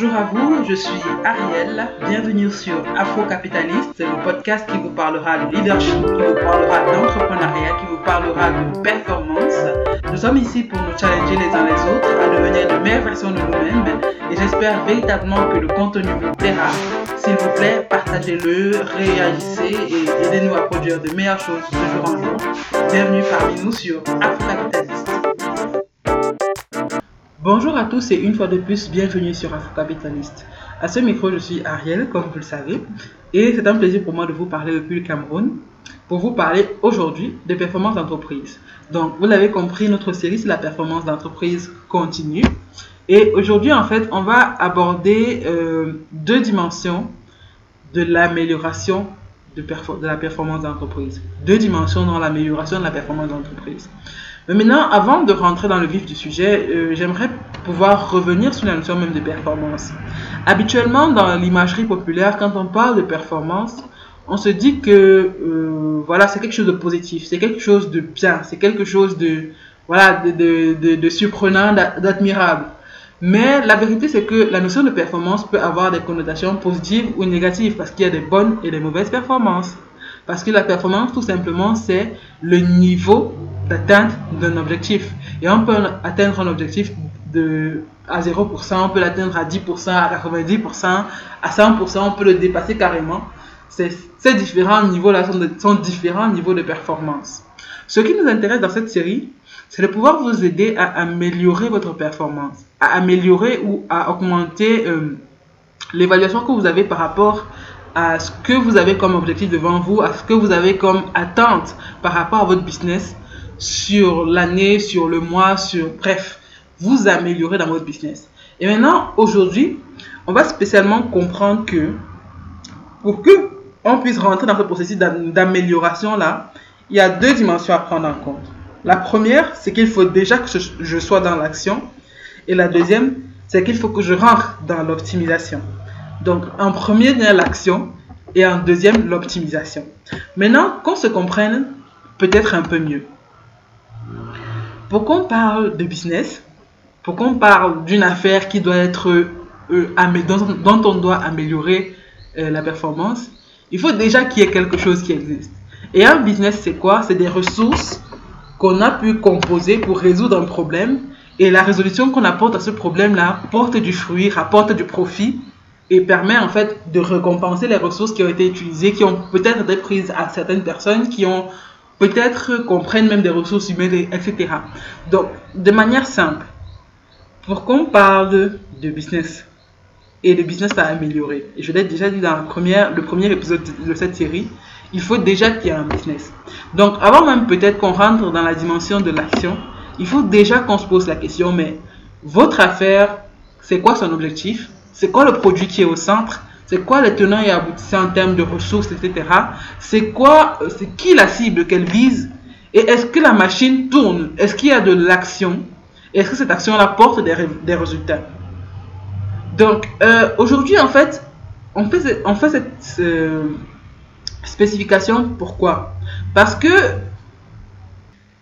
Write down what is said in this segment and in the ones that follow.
Bonjour à vous, je suis Ariel. Bienvenue sur Afro-Capitaliste, le podcast qui vous parlera de leadership, qui vous parlera d'entrepreneuriat, qui vous parlera de performance. Nous sommes ici pour nous challenger les uns les autres à devenir de meilleures versions de nous-mêmes et j'espère véritablement que le contenu vous plaira. S'il vous plaît, partagez-le, réagissez et aidez-nous à produire de meilleures choses de jour en jour. Bienvenue parmi nous sur Afro-Capitaliste. Bonjour à tous et une fois de plus, bienvenue sur Afro Capitaliste. À ce micro, je suis Ariel, comme vous le savez, et c'est un plaisir pour moi de vous parler depuis le Cameroun, pour vous parler aujourd'hui de performance d'entreprise. Donc, vous l'avez compris, notre série, c'est la performance d'entreprise continue. Et aujourd'hui, en fait, on va aborder euh, deux dimensions de l'amélioration de, de, la performance d'entreprise. Deux dimensions dans l'amélioration de la performance d'entreprise. Mais maintenant, avant de rentrer dans le vif du sujet, euh, j'aimerais pouvoir revenir sur la notion même de performance. Habituellement, dans l'imagerie populaire, quand on parle de performance, on se dit que euh, voilà, c'est quelque chose de positif, c'est quelque chose de bien, c'est quelque chose de voilà, de, de, de, de surprenant, d'admirable. Mais la vérité, c'est que la notion de performance peut avoir des connotations positives ou négatives parce qu'il y a des bonnes et des mauvaises performances. Parce que la performance, tout simplement, c'est le niveau d'atteinte d'un objectif. Et on peut atteindre un objectif de, à 0%, on peut l'atteindre à 10%, à 90%, à 100%, on peut le dépasser carrément. Ces différents niveaux-là sont, sont différents niveaux de performance. Ce qui nous intéresse dans cette série, c'est de pouvoir vous aider à améliorer votre performance, à améliorer ou à augmenter euh, l'évaluation que vous avez par rapport à ce que vous avez comme objectif devant vous, à ce que vous avez comme attente par rapport à votre business sur l'année, sur le mois, sur bref, vous améliorer dans votre business. Et maintenant, aujourd'hui, on va spécialement comprendre que pour que on puisse rentrer dans ce processus d'amélioration là, il y a deux dimensions à prendre en compte. La première, c'est qu'il faut déjà que je sois dans l'action. Et la deuxième, c'est qu'il faut que je rentre dans l'optimisation. Donc, en premier, il y a l'action et en deuxième, l'optimisation. Maintenant, qu'on se comprenne peut-être un peu mieux. Pour qu'on parle de business, pour qu'on parle d'une affaire qui doit être euh, dont, on doit améliorer euh, la performance, il faut déjà qu'il y ait quelque chose qui existe. Et un business, c'est quoi? C'est des ressources qu'on a pu composer pour résoudre un problème. Et la résolution qu'on apporte à ce problème-là porte du fruit, rapporte du profit et permet en fait de récompenser les ressources qui ont été utilisées, qui ont peut-être été prises à certaines personnes, qui ont peut-être comprennent même des ressources humaines, etc. Donc, de manière simple, pour qu'on parle de business et de business à améliorer, et je l'ai déjà dit dans le premier épisode de cette série, il faut déjà qu'il y ait un business. Donc, avant même peut-être qu'on rentre dans la dimension de l'action, il faut déjà qu'on se pose la question, mais votre affaire, c'est quoi son objectif? C'est quoi le produit qui est au centre? C'est quoi les tenants et aboutissants en termes de ressources, etc. C'est quoi, euh, c'est qui la cible qu'elle vise? Et est-ce que la machine tourne? Est-ce qu'il y a de l'action? Est-ce que cette action apporte des, des résultats? Donc euh, aujourd'hui en fait, on fait, cette spécification pourquoi? Parce que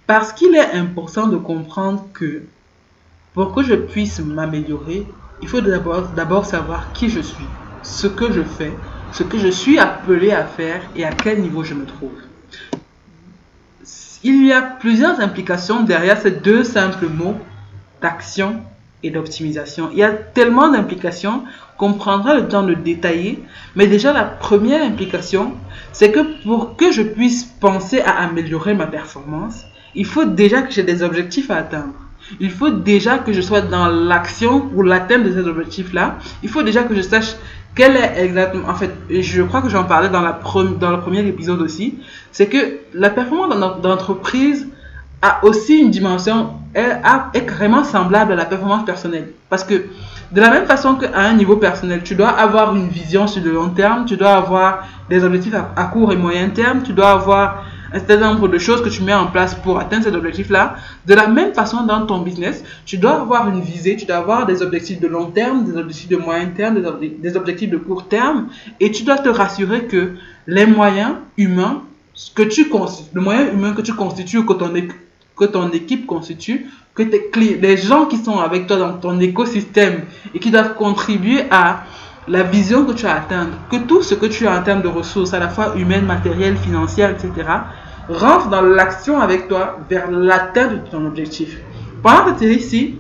parce qu'il est important de comprendre que pour que je puisse m'améliorer, il faut d'abord savoir qui je suis, ce que je fais, ce que je suis appelé à faire et à quel niveau je me trouve. Il y a plusieurs implications derrière ces deux simples mots d'action et d'optimisation. Il y a tellement d'implications qu'on prendra le temps de détailler, mais déjà la première implication, c'est que pour que je puisse penser à améliorer ma performance, il faut déjà que j'ai des objectifs à atteindre il faut déjà que je sois dans l'action pour l'atteinte de ces objectifs-là. Il faut déjà que je sache quel est exactement, en fait, je crois que j'en parlais dans, la dans le premier épisode aussi, c'est que la performance d'entreprise a aussi une dimension, est, est carrément semblable à la performance personnelle. Parce que de la même façon qu'à un niveau personnel, tu dois avoir une vision sur le long terme, tu dois avoir des objectifs à court et moyen terme, tu dois avoir un certain nombre de choses que tu mets en place pour atteindre cet objectif-là. De la même façon, dans ton business, tu dois avoir une visée, tu dois avoir des objectifs de long terme, des objectifs de moyen terme, des, objectifs de court terme, et tu dois te rassurer que les moyens humains que tu le moyen humain que tu constitues, que ton, que ton équipe constitue, que les gens qui sont avec toi dans ton écosystème et qui doivent contribuer à la vision que tu as atteindre, que tout ce que tu as en termes de ressources, à la fois humaines, matérielles, financières, etc., rentre dans l'action avec toi vers l'atteinte de ton objectif. Pendant cette série-ci,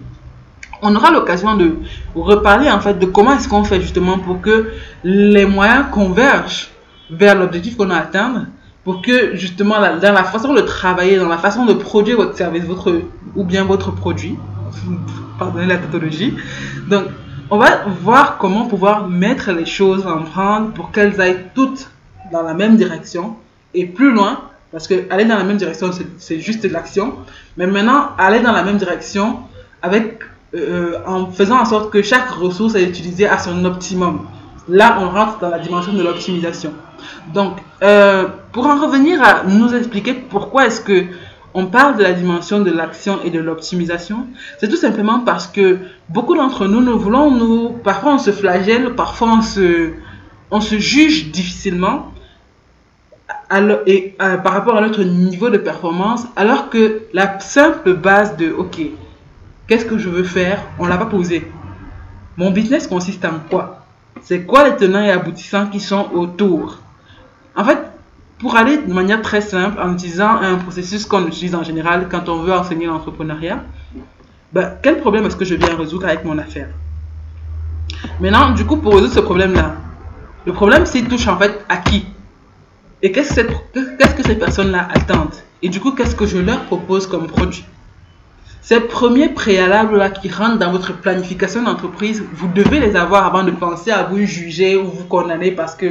on aura l'occasion de reparler en fait de comment est-ce qu'on fait justement pour que les moyens convergent vers l'objectif qu'on a atteindre pour que justement dans la façon de travailler, dans la façon de produire votre service, votre ou bien votre produit, pardonnez la tautologie. Donc, on va voir comment pouvoir mettre les choses en branle pour qu'elles aillent toutes dans la même direction et plus loin, parce que aller dans la même direction, c'est juste l'action, mais maintenant aller dans la même direction avec euh, en faisant en sorte que chaque ressource est utilisée à son optimum. Là, on rentre dans la dimension de l'optimisation. Donc, euh, pour en revenir à nous expliquer pourquoi est-ce que on parle de la dimension de l'action et de l'optimisation, c'est tout simplement parce que beaucoup d'entre nous, nous voulons nous, parfois on se flagelle, parfois on se, on se juge difficilement et, euh, par rapport à notre niveau de performance, alors que la simple base de, ok, Qu'est-ce que je veux faire On l'a pas posé. Mon business consiste en quoi? C'est quoi les tenants et aboutissants qui sont autour? En fait, pour aller de manière très simple, en utilisant un processus qu'on utilise en général quand on veut enseigner l'entrepreneuriat, ben, quel problème est-ce que je viens résoudre avec mon affaire? Maintenant, du coup, pour résoudre ce problème-là, le problème, c'est touche en fait à qui? Et qu'est-ce que ces personnes-là attendent? Et du coup, qu'est-ce que je leur propose comme produit? Ces premiers préalables-là qui rentrent dans votre planification d'entreprise, vous devez les avoir avant de penser à vous juger ou vous condamner parce que,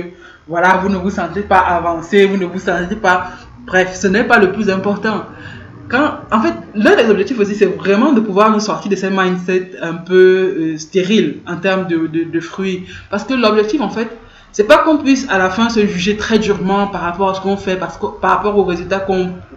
voilà, vous ne vous sentez pas avancé, vous ne vous sentez pas... Bref, ce n'est pas le plus important. Quand, en fait, l'un des objectifs aussi, c'est vraiment de pouvoir nous sortir de ces mindset un peu euh, stériles en termes de, de, fruits. Parce que l'objectif, en fait, c'est pas qu'on puisse à la fin se juger très durement par rapport à ce qu'on fait, parce que, par rapport aux résultats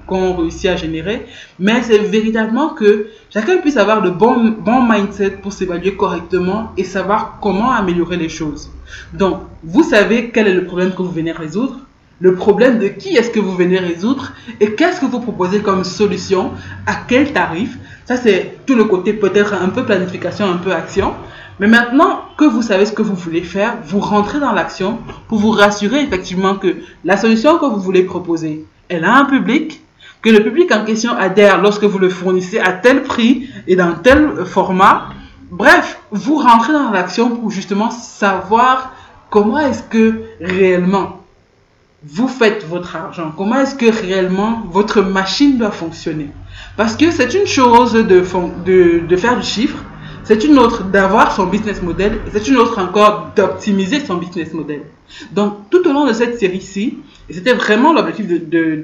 qu'on réussit à générer, mais c'est véritablement que chacun puisse avoir de bons, bons mindset pour s'évaluer correctement et savoir comment améliorer les choses. Donc, vous savez quel est le problème que vous venez résoudre, le problème de qui est-ce que vous venez résoudre et qu'est-ce que vous proposez comme solution, à quel tarif. Ça, c'est tout le côté peut-être un peu planification, un peu action. Mais maintenant que vous savez ce que vous voulez faire, vous rentrez dans l'action pour vous rassurer effectivement que la solution que vous voulez proposer, elle a un public, que le public en question adhère lorsque vous le fournissez à tel prix et dans tel format. Bref, vous rentrez dans l'action pour justement savoir comment est-ce que réellement vous faites votre argent, comment est-ce que réellement votre machine doit fonctionner. Parce que c'est une chose de, faire du chiffre, c'est une autre d'avoir son business model et c'est une autre encore d'optimiser son business model. Donc, tout au long de cette série-ci, et c'était vraiment l'objectif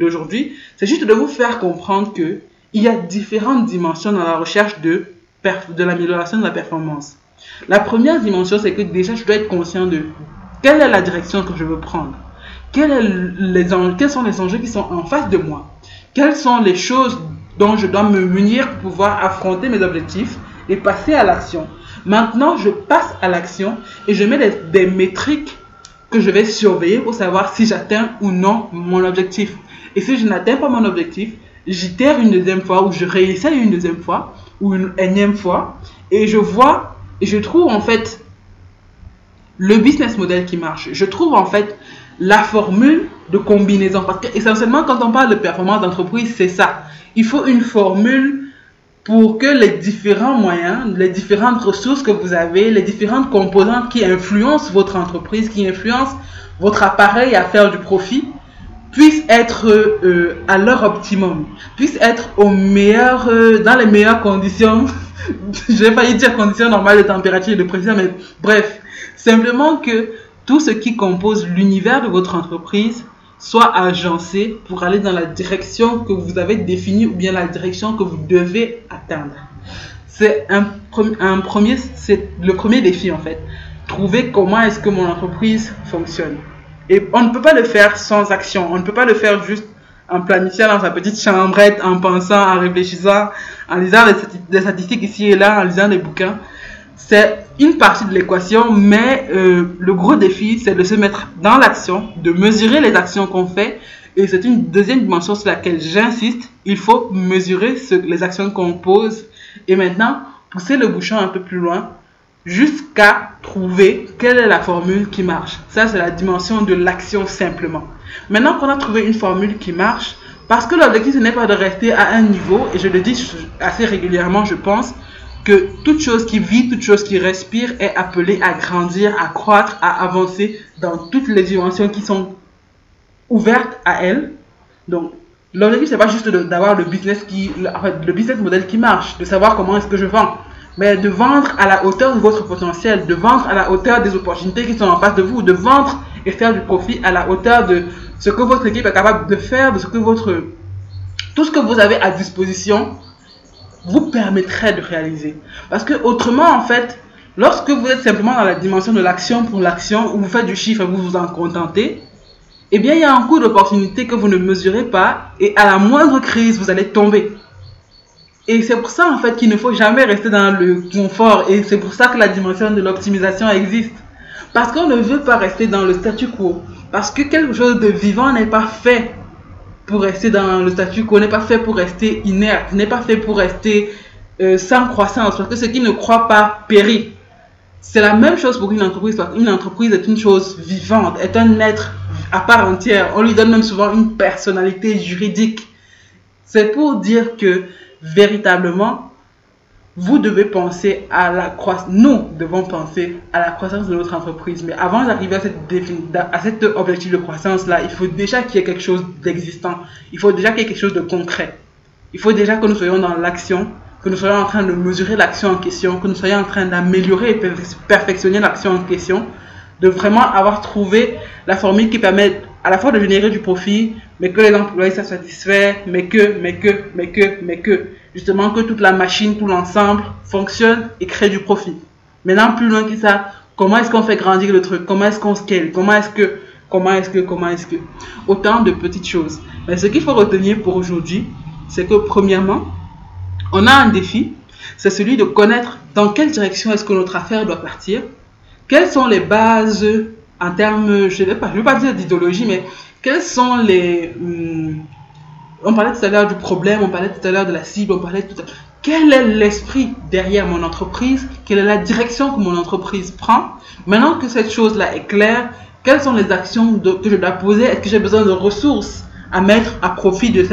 d'aujourd'hui, c'est juste de vous faire comprendre que il y a différentes dimensions dans la recherche de, de l'amélioration de la performance. La première dimension, c'est que déjà, je dois être conscient de quelle est la direction que je veux prendre. Quels, quels sont les enjeux qui sont en face de moi Quelles sont les choses dont je dois me munir pour pouvoir affronter mes objectifs et passer à l'action. Maintenant, je passe à l'action et je mets des, métriques que je vais surveiller pour savoir si j'atteins ou non mon objectif. Et si je n'atteins pas mon objectif, j'itère une deuxième fois ou je réessaye une deuxième fois ou une énième fois et je vois et je trouve en fait le business model qui marche. Je trouve en fait la formule de combinaison parce que essentiellement quand on parle de performance d'entreprise, c'est ça. Il faut une formule pour que les différents moyens, les différentes ressources que vous avez, les différentes composantes qui influencent votre entreprise, qui influencent votre appareil à faire du profit, puissent être euh, à leur optimum, puissent être au meilleur, euh, dans les meilleures conditions, je vais failli dire conditions normales de température et de pression, mais bref, simplement que tout ce qui compose l'univers de votre entreprise soit agencé pour aller dans la direction que vous avez définie ou bien la direction que vous devez atteindre. C'est un, premier, c'est le premier défi en fait. Trouver comment est-ce que mon entreprise fonctionne. Et on ne peut pas le faire sans action. On ne peut pas le faire juste en planifiant dans sa petite chambrette, en pensant, en réfléchissant, en lisant des statistiques ici et là, en lisant des bouquins. C'est une partie de l'équation, mais euh, le gros défi, c'est de se mettre dans l'action, de mesurer les actions qu'on fait Et c'est une deuxième dimension sur laquelle j'insiste. Il faut mesurer les actions qu'on pose et maintenant pousser le bouchon un peu plus loin jusqu'à trouver quelle est la formule qui marche. Ça, c'est la dimension de l'action simplement. Maintenant qu'on a trouvé une formule qui marche, parce que l'objectif, ce n'est pas de rester à un niveau, et je le dis assez régulièrement, je pense, que toute chose qui vit, toute chose qui respire est appelée à grandir, à croître, à avancer dans toutes les dimensions qui sont ouvertes à elle. Donc, l'objectif, c'est pas juste d'avoir le business le business model qui marche, de savoir comment est-ce que je vends, mais de vendre à la hauteur de votre potentiel, de vendre à la hauteur des opportunités qui sont en face de vous, de vendre et faire du profit à la hauteur de ce que votre équipe est capable de faire, de ce que votre tout ce que vous avez à disposition vous permettrait de réaliser. Parce que autrement, en fait, lorsque vous êtes simplement dans la dimension de l'action pour l'action, où vous faites du chiffre et vous vous en contentez, eh bien, il y a un coût d'opportunité que vous ne mesurez pas et à la moindre crise, vous allez tomber. Et c'est pour ça, en fait, qu'il ne faut jamais rester dans le confort et c'est pour ça que la dimension de l'optimisation existe. Parce qu'on ne veut pas rester dans le statu quo. Parce que quelque chose de vivant n'est pas fait pour rester dans le statu quo, n'est pas fait pour rester inerte, n'est pas fait pour rester euh, sans croissance, parce que ce qui ne croit pas périt. C'est la même chose pour une entreprise, parce qu'une entreprise est une chose vivante, est un être à part entière. On lui donne même souvent une personnalité juridique. C'est pour dire que véritablement, vous devez penser à la croissance. Nous devons penser à la croissance de notre entreprise. Mais avant d'arriver à, cet objectif de croissance-là, il faut déjà qu'il y ait quelque chose d'existant. Il faut déjà qu'il y ait quelque chose de concret. Il faut déjà que nous soyons dans l'action, que nous soyons en train de mesurer l'action en question, que nous soyons en train d'améliorer et perfectionner l'action en question, de vraiment avoir trouvé la formule qui permet à la fois de générer du profit, mais que les employés soient satisfaits, mais que, mais que, mais que, mais que justement que toute la machine, tout l'ensemble fonctionne et crée du profit. Maintenant, plus loin que ça, comment est-ce qu'on fait grandir le truc? Comment est-ce qu'on scale? Comment est-ce que, comment est-ce que, comment est-ce que? Autant de petites choses. Mais ce qu'il faut retenir pour aujourd'hui, c'est que premièrement, on a un défi, c'est celui de connaître dans quelle direction est-ce que notre affaire doit partir, quelles sont les bases en termes, je ne vais pas, dire d'idéologie, mais quelles sont les, hum, on parlait tout à l'heure du problème, on parlait tout à l'heure de la cible, on parlait tout à Quel est l'esprit derrière mon entreprise? Quelle est la direction que mon entreprise prend? Maintenant que cette chose-là est claire, quelles sont les actions que je dois poser? Est-ce que j'ai besoin de ressources à mettre à profit de,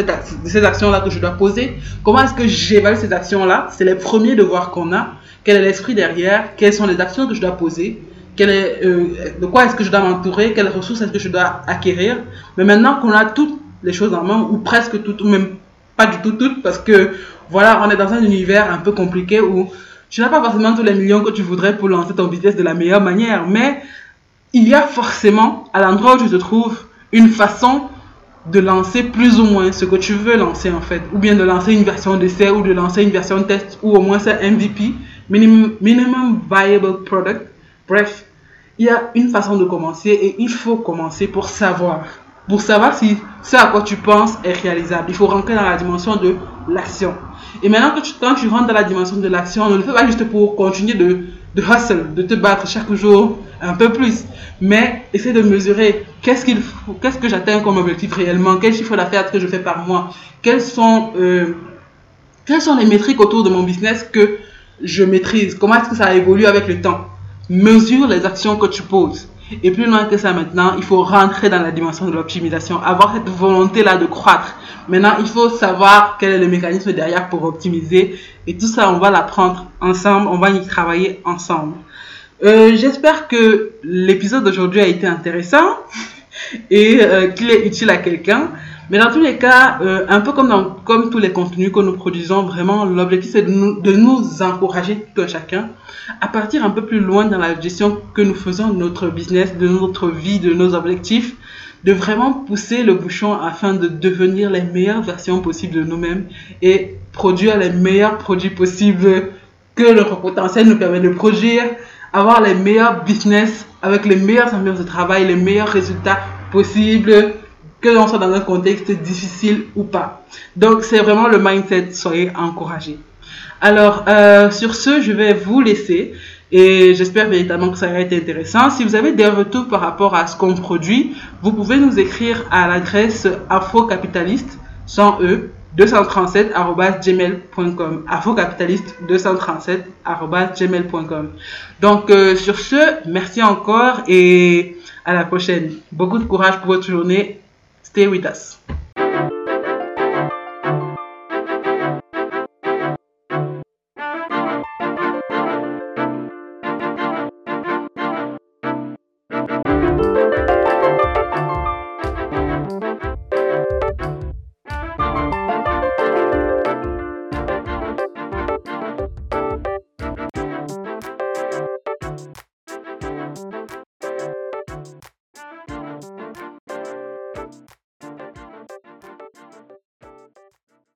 ces actions-là que je dois poser? Comment est-ce que j'évalue ces actions-là? C'est les premiers devoirs qu'on a. Quel est l'esprit derrière? Quelles sont les actions que je dois poser? Euh, de quoi est-ce que je dois m'entourer, quelles ressources est-ce que je dois acquérir? Mais maintenant qu'on a toutes les choses en main, ou presque toutes, ou même pas du tout toutes, parce que voilà, on est dans un univers un peu compliqué où tu n'as pas forcément tous les millions que tu voudrais pour lancer ton business de la meilleure manière, mais il y a forcément, à l'endroit où tu te trouves, une façon de lancer plus ou moins ce que tu veux lancer en fait, ou bien de lancer une version d'essai, ou de lancer une version test, ou au moins c'est MVP, minimum, minimum Viable Product. Bref, il y a une façon de commencer et il faut commencer pour savoir pour savoir si ce à quoi tu penses est réalisable. Il faut rentrer dans la dimension de l'action. Et maintenant quand tu rentres dans la dimension de l'action, ne le fais pas juste pour continuer de, hustle, de te battre chaque jour un peu plus, mais essaie de mesurer qu'est-ce que j'atteins comme objectif réellement, quel chiffre d'affaires que je fais par mois, quels sont, euh, quelles sont les métriques autour de mon business que je maîtrise, comment est-ce que ça évolue avec le temps. Mesure les actions que tu poses. Et plus loin que ça maintenant, il faut rentrer dans la dimension de l'optimisation, avoir cette volonté-là de croître. Maintenant, il faut savoir quel est le mécanisme derrière pour optimiser. Et tout ça, on va l'apprendre ensemble, on va y travailler ensemble. Euh, J'espère que l'épisode d'aujourd'hui a été intéressant et euh, qu'il est utile à quelqu'un. Mais dans tous les cas, euh, un peu comme, comme tous les contenus que nous produisons, vraiment, l'objectif c'est de nous, de nous encourager tout un chacun à partir un peu plus loin dans la gestion que nous faisons de notre business, de notre vie, de nos objectifs, de vraiment pousser le bouchon afin de devenir les meilleures versions possibles de nous-mêmes et produire les meilleurs produits possibles que notre potentiel nous permet de produire, avoir les meilleurs business avec les meilleures ambiances de travail, les meilleurs résultats possibles, que l'on soit dans un contexte difficile ou pas. Donc c'est vraiment le mindset, soyez encouragés. Alors euh, sur ce, je vais vous laisser. Et j'espère véritablement que ça a été intéressant. Si vous avez des retours par rapport à ce qu'on produit, vous pouvez nous écrire à l'adresse afrocapitaliste, sans E, 237.gmail.com afrocapitaliste 237.gmail.com donc euh, sur ce merci encore et à la prochaine. Beaucoup de courage pour votre journée. Stay with us